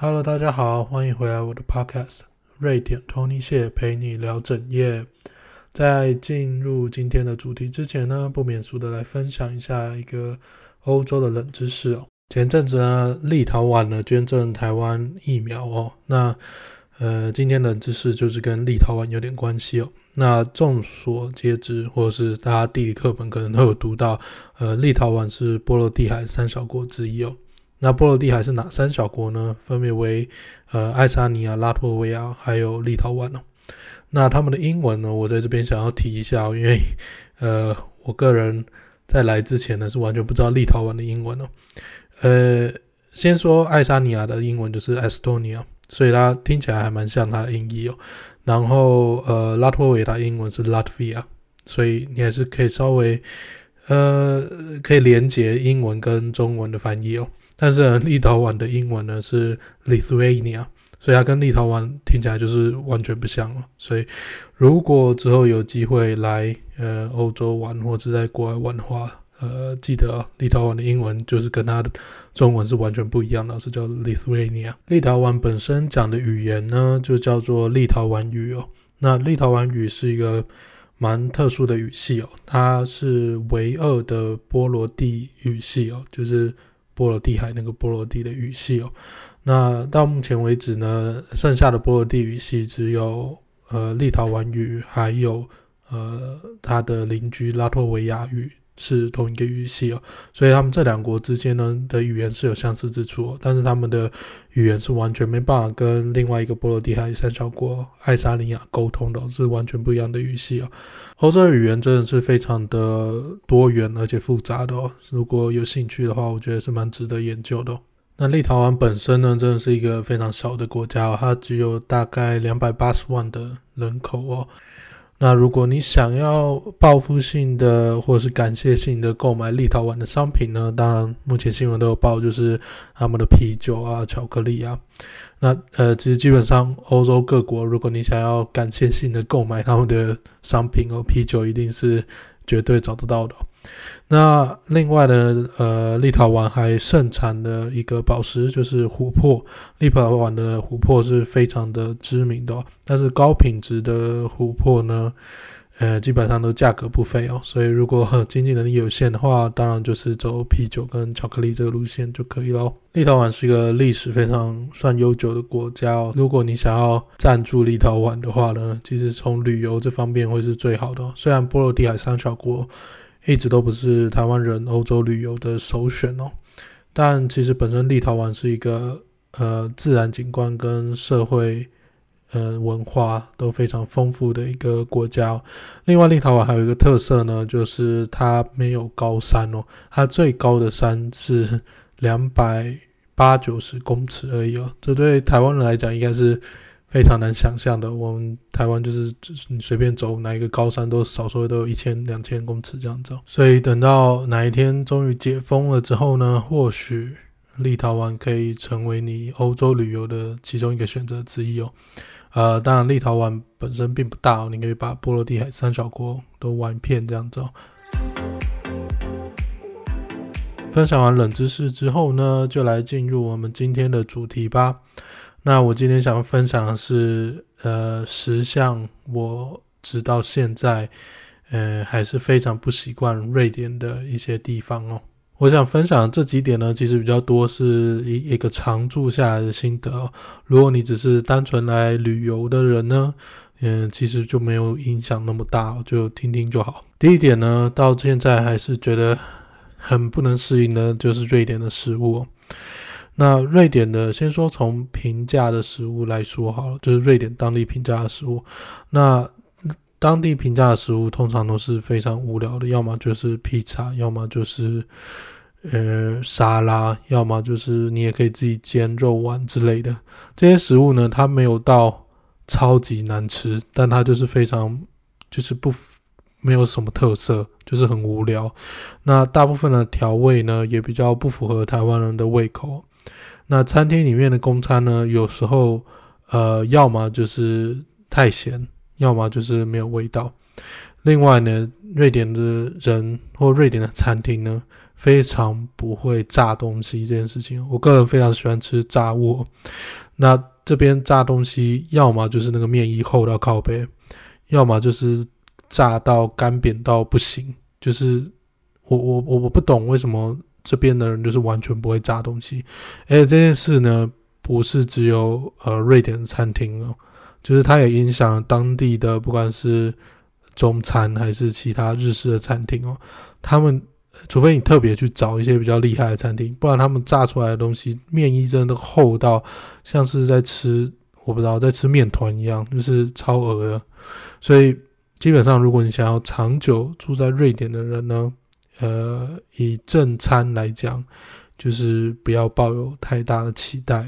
Hello，大家好，欢迎回来我的 Podcast，瑞典 Tony 谢陪你聊整夜。在进入今天的主题之前呢，不免俗的来分享一下一个欧洲的冷知识哦。前阵子呢，立陶宛呢捐赠台湾疫苗哦。那呃，今天的冷知识就是跟立陶宛有点关系哦。那众所皆知，或者是大家地理课本可能都有读到，呃，立陶宛是波罗的海三小国之一哦。那波罗的海是哪三小国呢？分别为呃爱沙尼亚、拉脱维亚还有立陶宛哦。那他们的英文呢？我在这边想要提一下，因为呃我个人在来之前呢是完全不知道立陶宛的英文哦。呃，先说爱沙尼亚的英文就是 Estonia，所以它听起来还蛮像它的音译哦。然后呃拉脱维亚英文是 Latvia，所以你还是可以稍微呃可以连接英文跟中文的翻译哦。但是，立陶宛的英文呢是 Lithuania，所以它跟立陶宛听起来就是完全不像了。所以如果之后有机会来呃欧洲玩或者在国外玩的话，呃，记得啊，立陶宛的英文就是跟它的中文是完全不一样的，是叫 Lithuania。立陶宛本身讲的语言呢就叫做立陶宛语哦。那立陶宛语是一个蛮特殊的语系哦，它是唯二的波罗的语系哦，就是。波罗的海那个波罗的的语系哦，那到目前为止呢，剩下的波罗的语系只有呃立陶宛语，还有呃它的邻居拉脱维亚语。是同一个语系哦，所以他们这两国之间呢的语言是有相似之处哦，但是他们的语言是完全没办法跟另外一个波罗的海三小国爱沙尼亚沟通的，是完全不一样的语系哦。欧洲的语言真的是非常的多元而且复杂的哦，如果有兴趣的话，我觉得是蛮值得研究的。那立陶宛本身呢，真的是一个非常小的国家哦，它只有大概两百八十万的人口哦。那如果你想要报复性的或者是感谢性的购买立陶宛的商品呢，当然目前新闻都有报，就是他们的啤酒啊、巧克力啊。那呃，其实基本上欧洲各国，如果你想要感谢性的购买他们的商品哦，啤酒一定是绝对找得到的。那另外呢，呃，立陶宛还盛产的一个宝石就是琥珀。立陶宛的琥珀是非常的知名的哦，但是高品质的琥珀呢，呃，基本上都价格不菲哦。所以如果经济能力有限的话，当然就是走啤酒跟巧克力这个路线就可以喽。立陶宛是一个历史非常算悠久的国家哦。如果你想要赞助立陶宛的话呢，其实从旅游这方面会是最好的。虽然波罗的海三小国。一直都不是台湾人欧洲旅游的首选哦，但其实本身立陶宛是一个呃自然景观跟社会呃文化都非常丰富的一个国家。另外，立陶宛还有一个特色呢，就是它没有高山哦，它最高的山是两百八九十公尺而已哦，这对台湾人来讲应该是。非常难想象的，我们台湾就是，你随便走哪一个高山，都少说都有一千两千公尺这样走。所以等到哪一天终于解封了之后呢，或许立陶宛可以成为你欧洲旅游的其中一个选择之一哦。呃，当然立陶宛本身并不大哦，你可以把波罗的海三小国都玩遍这样走。分享完冷知识之后呢，就来进入我们今天的主题吧。那我今天想分享的是，呃，十项我直到现在，呃，还是非常不习惯瑞典的一些地方哦。我想分享这几点呢，其实比较多是一一个常住下来的心得哦。如果你只是单纯来旅游的人呢，嗯、其实就没有影响那么大，就听听就好。第一点呢，到现在还是觉得很不能适应的，就是瑞典的食物哦。那瑞典的，先说从平价的食物来说好了，就是瑞典当地平价的食物。那当地平价的食物通常都是非常无聊的，要么就是披萨，要么就是呃沙拉，要么就是你也可以自己煎肉丸之类的。这些食物呢，它没有到超级难吃，但它就是非常就是不没有什么特色，就是很无聊。那大部分的调味呢，也比较不符合台湾人的胃口。那餐厅里面的公餐呢，有时候，呃，要么就是太咸，要么就是没有味道。另外呢，瑞典的人或瑞典的餐厅呢，非常不会炸东西这件事情。我个人非常喜欢吃炸物，那这边炸东西，要么就是那个面衣厚到靠背，要么就是炸到干扁到不行。就是我我我我不懂为什么这边的人就是完全不会炸东西。而且这件事呢，不是只有呃瑞典的餐厅哦，就是它也影响当地的不管是。中餐还是其他日式的餐厅哦，他们除非你特别去找一些比较厉害的餐厅，不然他们炸出来的东西面衣真的厚到像是在吃，我不知道在吃面团一样，就是超恶的。所以基本上，如果你想要长久住在瑞典的人呢，呃，以正餐来讲，就是不要抱有太大的期待。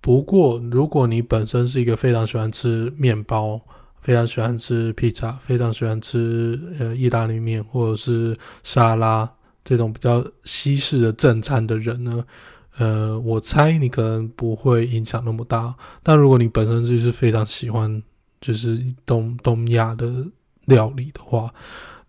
不过，如果你本身是一个非常喜欢吃面包，非常喜欢吃披萨，非常喜欢吃呃意大利面或者是沙拉这种比较西式的正餐的人呢，呃，我猜你可能不会影响那么大。但如果你本身就是非常喜欢就是东东亚的料理的话，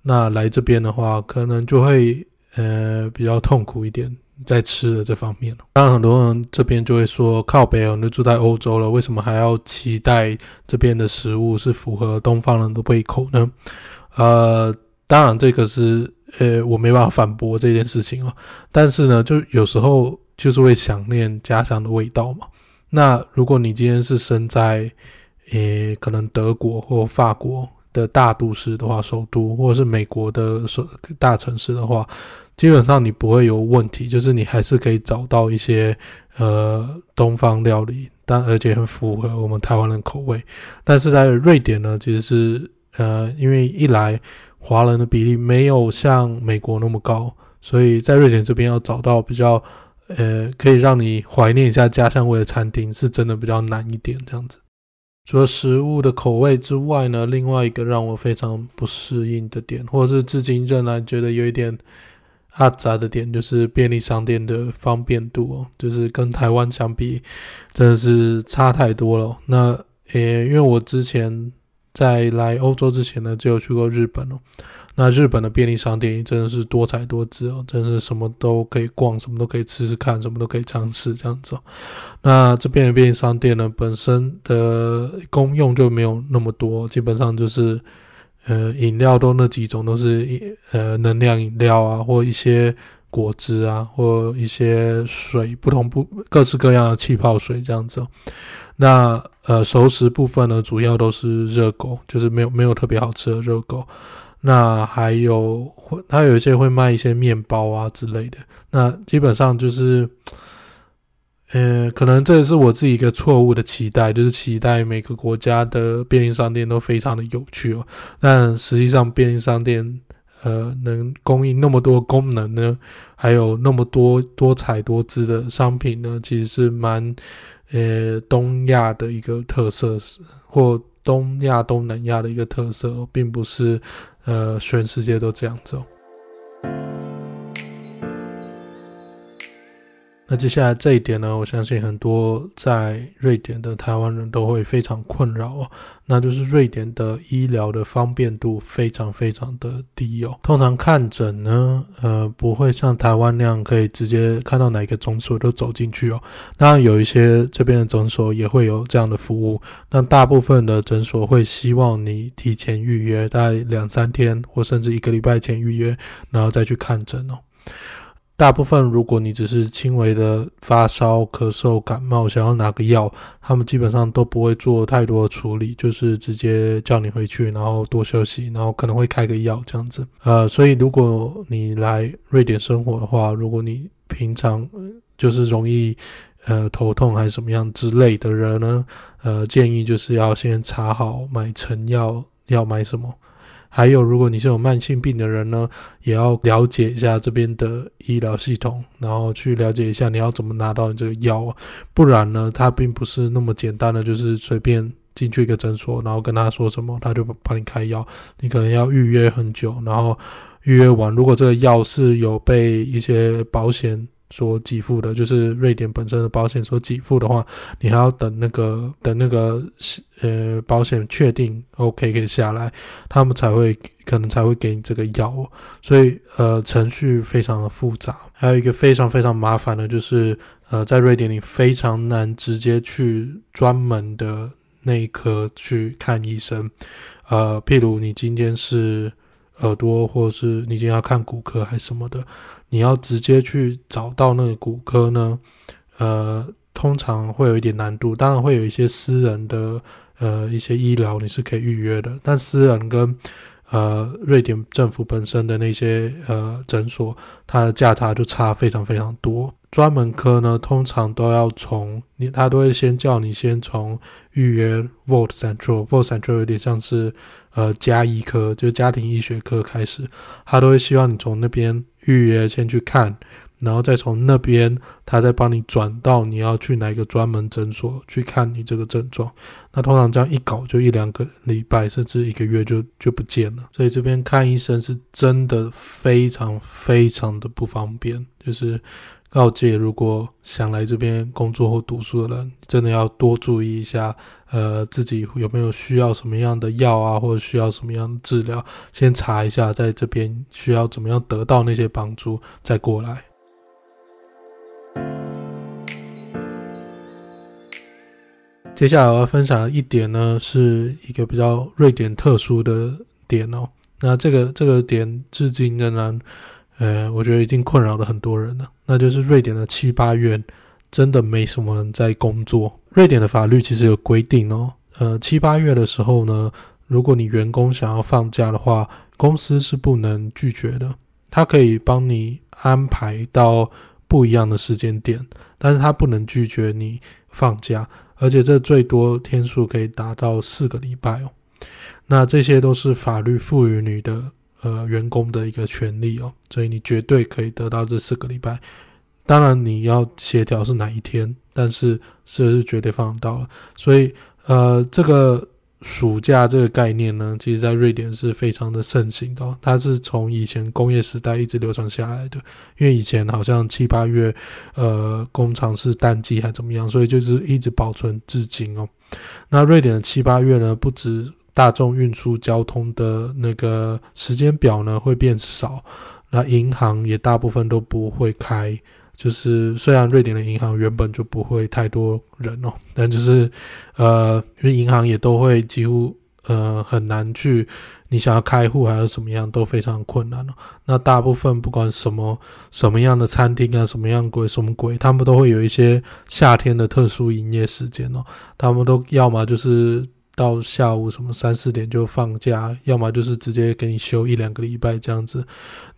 那来这边的话，可能就会呃比较痛苦一点。在吃的这方面，当然很多人这边就会说，靠北哦，你住在欧洲了，为什么还要期待这边的食物是符合东方人的胃口呢？呃，当然这个是呃我没办法反驳这件事情哦，但是呢，就有时候就是会想念家乡的味道嘛。那如果你今天是生在呃可能德国或法国的大都市的话，首都或者是美国的首大城市的话。基本上你不会有问题，就是你还是可以找到一些呃东方料理，但而且很符合我们台湾人口味。但是在瑞典呢，其实是呃，因为一来华人的比例没有像美国那么高，所以在瑞典这边要找到比较呃可以让你怀念一下家乡味的餐厅，是真的比较难一点这样子。除了食物的口味之外呢，另外一个让我非常不适应的点，或者是至今仍然觉得有一点。阿杂的点就是便利商店的方便度哦，就是跟台湾相比，真的是差太多了。那呃，因为我之前在来欧洲之前呢，就有去过日本哦。那日本的便利商店真的是多彩多姿哦，真是什么都可以逛，什么都可以吃吃看，什么都可以尝试这样子哦。那这边的便利商店呢，本身的功用就没有那么多，基本上就是。呃，饮料都那几种，都是呃能量饮料啊，或一些果汁啊，或一些水，不同不各式各样的气泡水这样子。那呃熟食部分呢，主要都是热狗，就是没有没有特别好吃的热狗。那还有会，他有一些会卖一些面包啊之类的。那基本上就是。呃，可能这也是我自己一个错误的期待，就是期待每个国家的便利商店都非常的有趣哦。但实际上，便利商店呃能供应那么多功能呢，还有那么多多彩多姿的商品呢，其实是蛮呃东亚的一个特色，或东亚东南亚的一个特色，并不是呃全世界都这样子哦。那接下来这一点呢，我相信很多在瑞典的台湾人都会非常困扰哦，那就是瑞典的医疗的方便度非常非常的低哦。通常看诊呢，呃，不会像台湾那样可以直接看到哪个诊所就走进去哦。当然有一些这边的诊所也会有这样的服务，但大部分的诊所会希望你提前预约，大概两三天或甚至一个礼拜前预约，然后再去看诊哦。大部分，如果你只是轻微的发烧、咳嗽、感冒，想要拿个药，他们基本上都不会做太多处理，就是直接叫你回去，然后多休息，然后可能会开个药这样子。呃，所以如果你来瑞典生活的话，如果你平常就是容易呃头痛还是什么样之类的人呢，呃，建议就是要先查好买成药要买什么。还有，如果你是有慢性病的人呢，也要了解一下这边的医疗系统，然后去了解一下你要怎么拿到你这个药，不然呢，它并不是那么简单的，就是随便进去一个诊所，然后跟他说什么，他就帮你开药，你可能要预约很久，然后预约完，如果这个药是有被一些保险所给付的，就是瑞典本身的保险所给付的话，你还要等那个等那个呃保险确定 OK 可以下来，他们才会可能才会给你这个药，所以呃程序非常的复杂。还有一个非常非常麻烦的就是呃在瑞典你非常难直接去专门的内科去看医生，呃譬如你今天是。耳朵，或是你今天要看骨科还是什么的，你要直接去找到那个骨科呢？呃，通常会有一点难度。当然会有一些私人的呃一些医疗你是可以预约的，但私人跟呃瑞典政府本身的那些呃诊所，它的价差就差非常非常多。专门科呢，通常都要从你，他都会先叫你先从预约 Vård Central，Vård Central 有点像是呃家医科，就是家庭医学科开始，他都会希望你从那边预约先去看。然后再从那边，他再帮你转到你要去哪个专门诊所去看你这个症状。那通常这样一搞就一两个礼拜，甚至一个月就就不见了。所以这边看医生是真的非常非常的不方便。就是告诫，如果想来这边工作或读书的人，真的要多注意一下，呃，自己有没有需要什么样的药啊，或者需要什么样的治疗，先查一下，在这边需要怎么样得到那些帮助，再过来。接下来我要分享的一点呢，是一个比较瑞典特殊的点哦。那这个这个点至今仍然，呃，我觉得已经困扰了很多人了。那就是瑞典的七八月真的没什么人在工作。瑞典的法律其实有规定哦，呃，七八月的时候呢，如果你员工想要放假的话，公司是不能拒绝的。他可以帮你安排到不一样的时间点，但是他不能拒绝你放假。而且这最多天数可以达到四个礼拜哦，那这些都是法律赋予你的呃员工的一个权利哦，所以你绝对可以得到这四个礼拜。当然你要协调是哪一天，但是是是绝对放得到了。所以呃这个。暑假这个概念呢，其实在瑞典是非常的盛行的哦。它是从以前工业时代一直流传下来的，因为以前好像七八月，呃，工厂是淡季还怎么样，所以就是一直保存至今哦。那瑞典的七八月呢，不止大众运输交通的那个时间表呢会变少，那银行也大部分都不会开。就是虽然瑞典的银行原本就不会太多人哦，但就是呃，因为银行也都会几乎呃很难去，你想要开户还是什么样都非常困难哦。那大部分不管什么什么样的餐厅啊，什么样鬼什么鬼，他们都会有一些夏天的特殊营业时间哦。他们都要么就是到下午什么三四点就放假，要么就是直接给你休一两个礼拜这样子。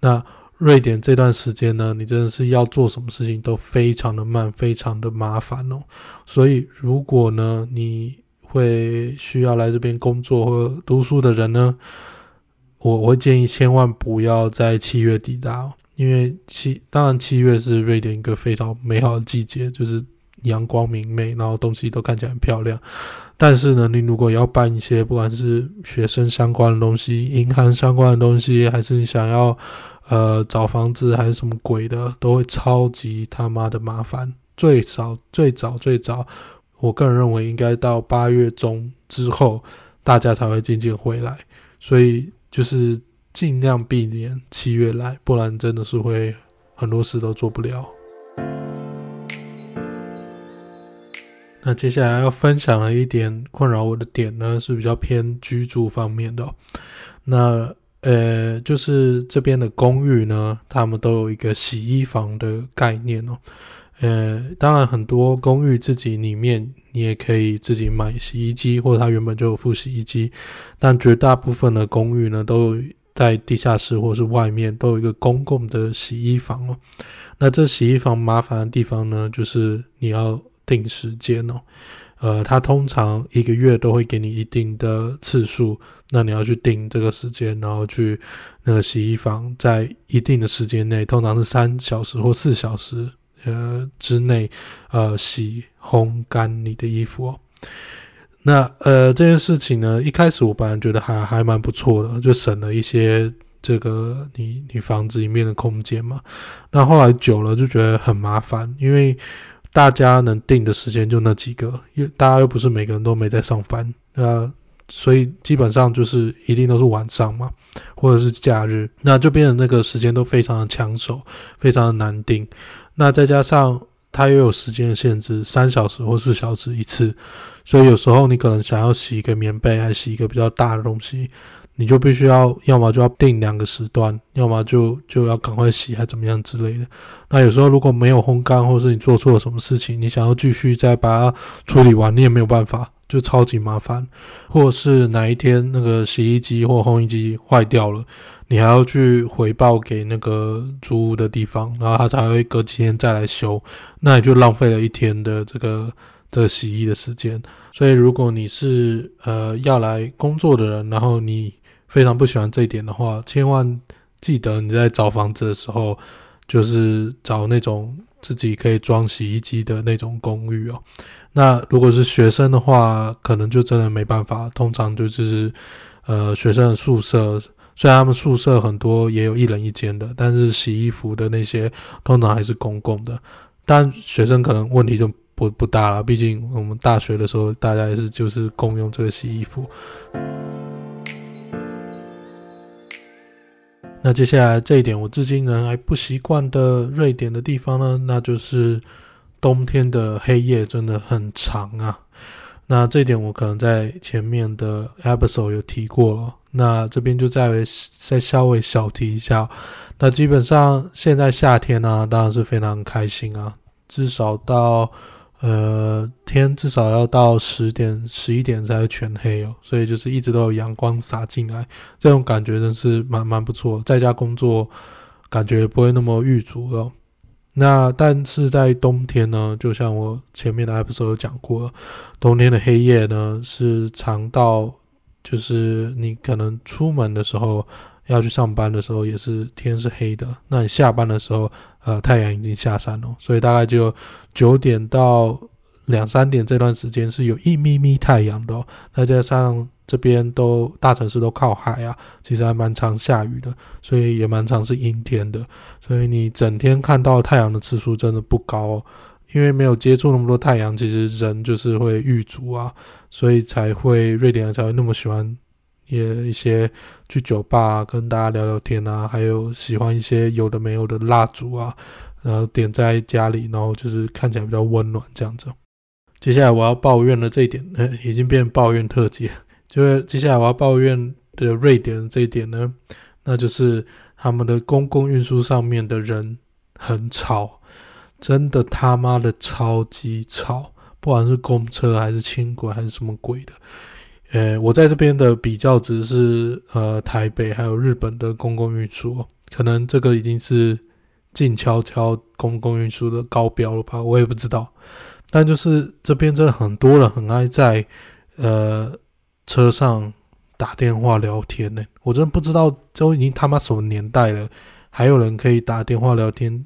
那瑞典这段时间呢，你真的是要做什么事情都非常的慢，非常的麻烦哦。所以，如果呢，你会需要来这边工作或读书的人呢，我我会建议千万不要在七月抵达，因为七当然七月是瑞典一个非常美好的季节，就是。阳光明媚，然后东西都看起来很漂亮。但是呢，你如果要办一些不管是学生相关的东西、银行相关的东西，还是你想要呃找房子还是什么鬼的，都会超级他妈的麻烦。最少最早最早，我个人认为应该到八月中之后，大家才会渐渐回来。所以就是尽量避免七月来，不然真的是会很多事都做不了。那接下来要分享的一点困扰我的点呢，是比较偏居住方面的。那呃，就是这边的公寓呢，他们都有一个洗衣房的概念哦。呃，当然很多公寓自己里面你也可以自己买洗衣机，或者它原本就有附洗衣机。但绝大部分的公寓呢，都在地下室或是外面都有一个公共的洗衣房哦。那这洗衣房麻烦的地方呢，就是你要。定时间哦，呃，他通常一个月都会给你一定的次数，那你要去定这个时间，然后去那个洗衣房，在一定的时间内，通常是三小时或四小时呃之内，呃，洗烘干你的衣服哦。那呃这件事情呢，一开始我本来觉得还还蛮不错的，就省了一些这个你你房子里面的空间嘛。那后来久了就觉得很麻烦，因为大家能定的时间就那几个，因为大家又不是每个人都没在上班，呃，所以基本上就是一定都是晚上嘛，或者是假日，那就变成那个时间都非常的抢手，非常的难定。那再加上它又有时间的限制，三小时或四小时一次，所以有时候你可能想要洗一个棉被，还洗一个比较大的东西，你就必须要，要么就要定两个时段，要么就就要赶快洗，还怎么样之类的。那有时候如果没有烘干，或是你做错了什么事情，你想要继续再把它处理完，你也没有办法，就超级麻烦。或是哪一天那个洗衣机或烘衣机坏掉了。你还要去回报给那个租屋的地方，然后他才会隔几天再来修，那你就浪费了一天的这个这个洗衣的时间。所以，如果你是呃要来工作的人，然后你非常不喜欢这一点的话，千万记得你在找房子的时候，就是找那种自己可以装洗衣机的那种公寓哦。那如果是学生的话，可能就真的没办法，通常就是呃学生的宿舍。虽然他们宿舍很多也有一人一间的，但是洗衣服的那些通常还是公共的。但学生可能问题就不不大了，毕竟我们大学的时候大家也是就是共用这个洗衣服。那接下来这一点我至今仍还不习惯的瑞典的地方呢，那就是冬天的黑夜真的很长啊。那这点我可能在前面的 episode 有提过了。那这边就再再稍微小提一下，那基本上现在夏天呢、当然是非常开心啊，至少到呃天至少要到十点十一点才会全黑哦，所以就是一直都有阳光洒进来，这种感觉真是蛮蛮不错，在家工作感觉不会那么郁卒哦。那但是在冬天呢，就像我前面的 episode 讲过，冬天的黑夜呢是长到。就是你可能出门的时候要去上班的时候，也是天是黑的。那你下班的时候，呃，太阳已经下山了，所以大概就九点到两三点这段时间是有一咪咪太阳的哦。再加上这边都大城市都靠海啊，其实还蛮常下雨的，所以也蛮常是阴天的。所以你整天看到太阳的次数真的不高哦。因为没有接触那么多太阳，其实人就是会郁卒啊，所以才会瑞典人才会那么喜欢也一些去酒吧，跟大家聊聊天啊，还有喜欢一些有的没有的蜡烛啊，然后点在家里，然后就是看起来比较温暖这样子。接下来我要抱怨的这一点，呃，已经变抱怨特辑，就是接下来我要抱怨的瑞典这一点呢，那就是他们的公共运输上面的人很吵。真的他妈的超级吵，不管是公车还是轻轨还是什么鬼的，呃，我在这边的比较值是呃台北还有日本的公共运输，可能这个已经是静悄悄公共运输的高标了吧，我也不知道。但就是这边真的很多人很爱在呃车上打电话聊天呢，我真的不知道都已经他妈什么年代了，还有人可以打电话聊天。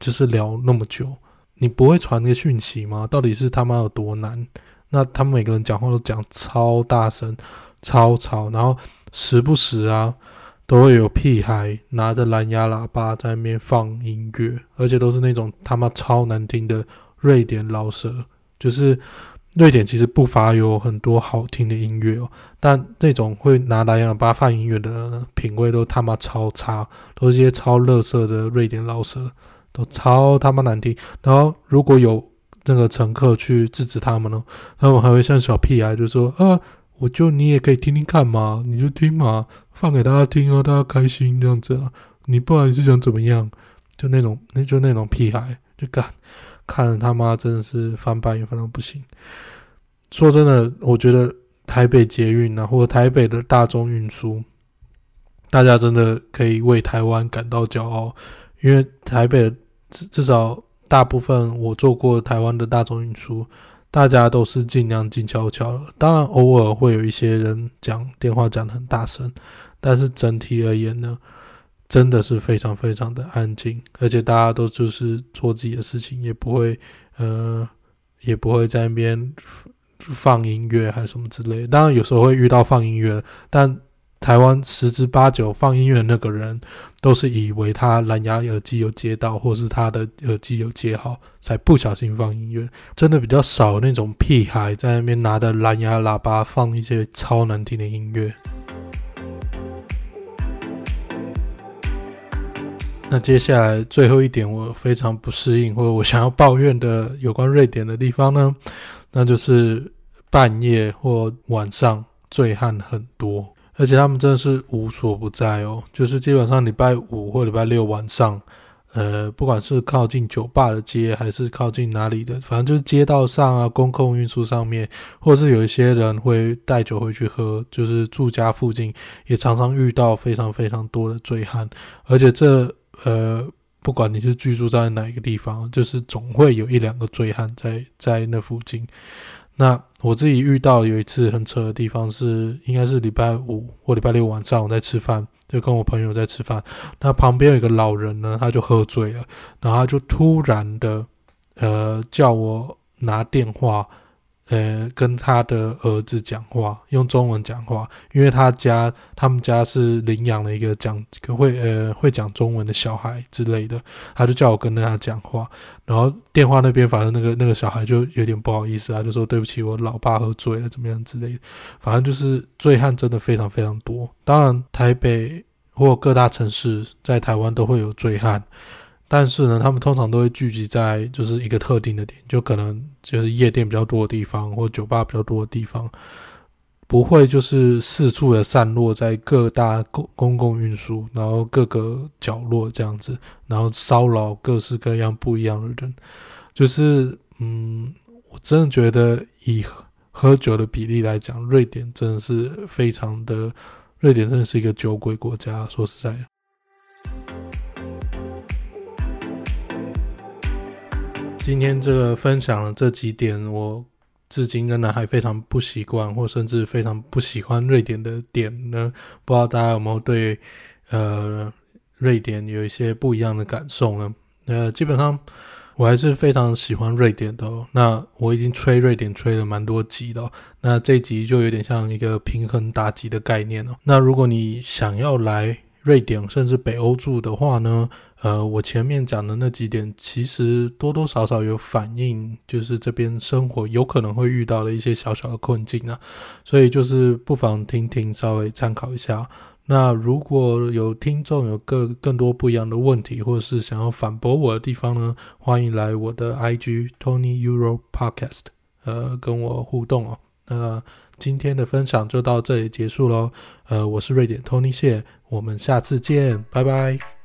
就是聊那么久，你不会传个讯息吗？到底是他妈有多难？那他们每个人讲话都讲超大声、超吵，然后时不时啊都会有屁孩拿着蓝牙喇叭在那边放音乐，而且都是那种他妈超难听的瑞典饶舌。就是瑞典其实不乏有很多好听的音乐哦，但那种会拿蓝牙喇叭放音乐的品味都他妈超差，都是些超垃圾的瑞典老舌。都超他妈难听，然后如果有那个乘客去制止他们呢，他们还会像小屁孩就说啊，我就你也可以听听看嘛，你就听嘛，放给大家听啊，大家开心这样子啊，你不然你是想怎么样？就那种那就那种屁孩就干，看着他妈真的是翻白眼翻到不行。说真的，我觉得台北捷运啊，或者台北的大众运输，大家真的可以为台湾感到骄傲。因为台北至至少大部分我做过台湾的大众运输，大家都是尽量静悄悄的。当然偶尔会有一些人讲电话讲得很大声，但是整体而言呢，真的是非常非常的安静，而且大家都就是做自己的事情，也不会呃也不会在那边放音乐还是什么之类的。当然有时候会遇到放音乐，但台湾十之八九放音乐的那个人，都是以为他蓝牙耳机有接到，或是他的耳机有接好，才不小心放音乐。真的比较少那种屁孩在那边拿着蓝牙喇叭放一些超难听的音乐。那接下来最后一点，我非常不适应，或者我想要抱怨的有关瑞典的地方呢，那就是半夜或晚上醉汉很多。而且他们真的是无所不在哦，就是基本上礼拜五或礼拜六晚上，呃，不管是靠近酒吧的街，还是靠近哪里的，反正就是街道上啊，公共运输上面，或是有一些人会带酒回去喝，就是住家附近也常常遇到非常非常多的醉汉，而且这呃，不管你是居住在哪一个地方，就是总会有一两个醉汉在在那附近。那我自己遇到有一次很扯的地方是，应该是礼拜五或礼拜六晚上我在吃饭，就跟我朋友在吃饭，那旁边有一个老人呢，他就喝醉了，然后他就突然的，呃，叫我拿电话。呃，跟他的儿子讲话，用中文讲话，因为他家他们家是领养了一个讲会呃会讲中文的小孩之类的，他就叫我跟着他讲话，然后电话那边反正那个那个小孩就有点不好意思啊，就说对不起，我老爸喝醉了，怎么样之类的，反正就是醉汉真的非常非常多，当然台北或各大城市在台湾都会有醉汉。但是呢，他们通常都会聚集在就是一个特定的点，就可能就是夜店比较多的地方，或酒吧比较多的地方，不会就是四处的散落在各大公公共运输，然后各个角落这样子，然后骚扰各式各样不一样的人。就是嗯，我真的觉得以喝酒的比例来讲，瑞典真的是非常的，瑞典真的是一个酒鬼国家。说实在的。今天这个分享的这几点，我至今仍然还非常不习惯，或甚至非常不喜欢瑞典的点呢。不知道大家有没有对呃瑞典有一些不一样的感受呢？呃，基本上我还是非常喜欢瑞典的。那我已经吹瑞典吹了蛮多集了，那这集就有点像一个平衡打击的概念哦。那如果你想要来瑞典甚至北欧住的话呢？呃，我前面讲的那几点，其实多多少少有反映，就是这边生活有可能会遇到的一些小小的困境啊，所以就是不妨听听，稍微参考一下。那如果有听众有更更多不一样的问题，或者是想要反驳我的地方呢，欢迎来我的 IG Tony Euro Podcast，呃，跟我互动哦。那今天的分享就到这里结束喽。呃，我是瑞典 Tony 谢，我们下次见，拜拜。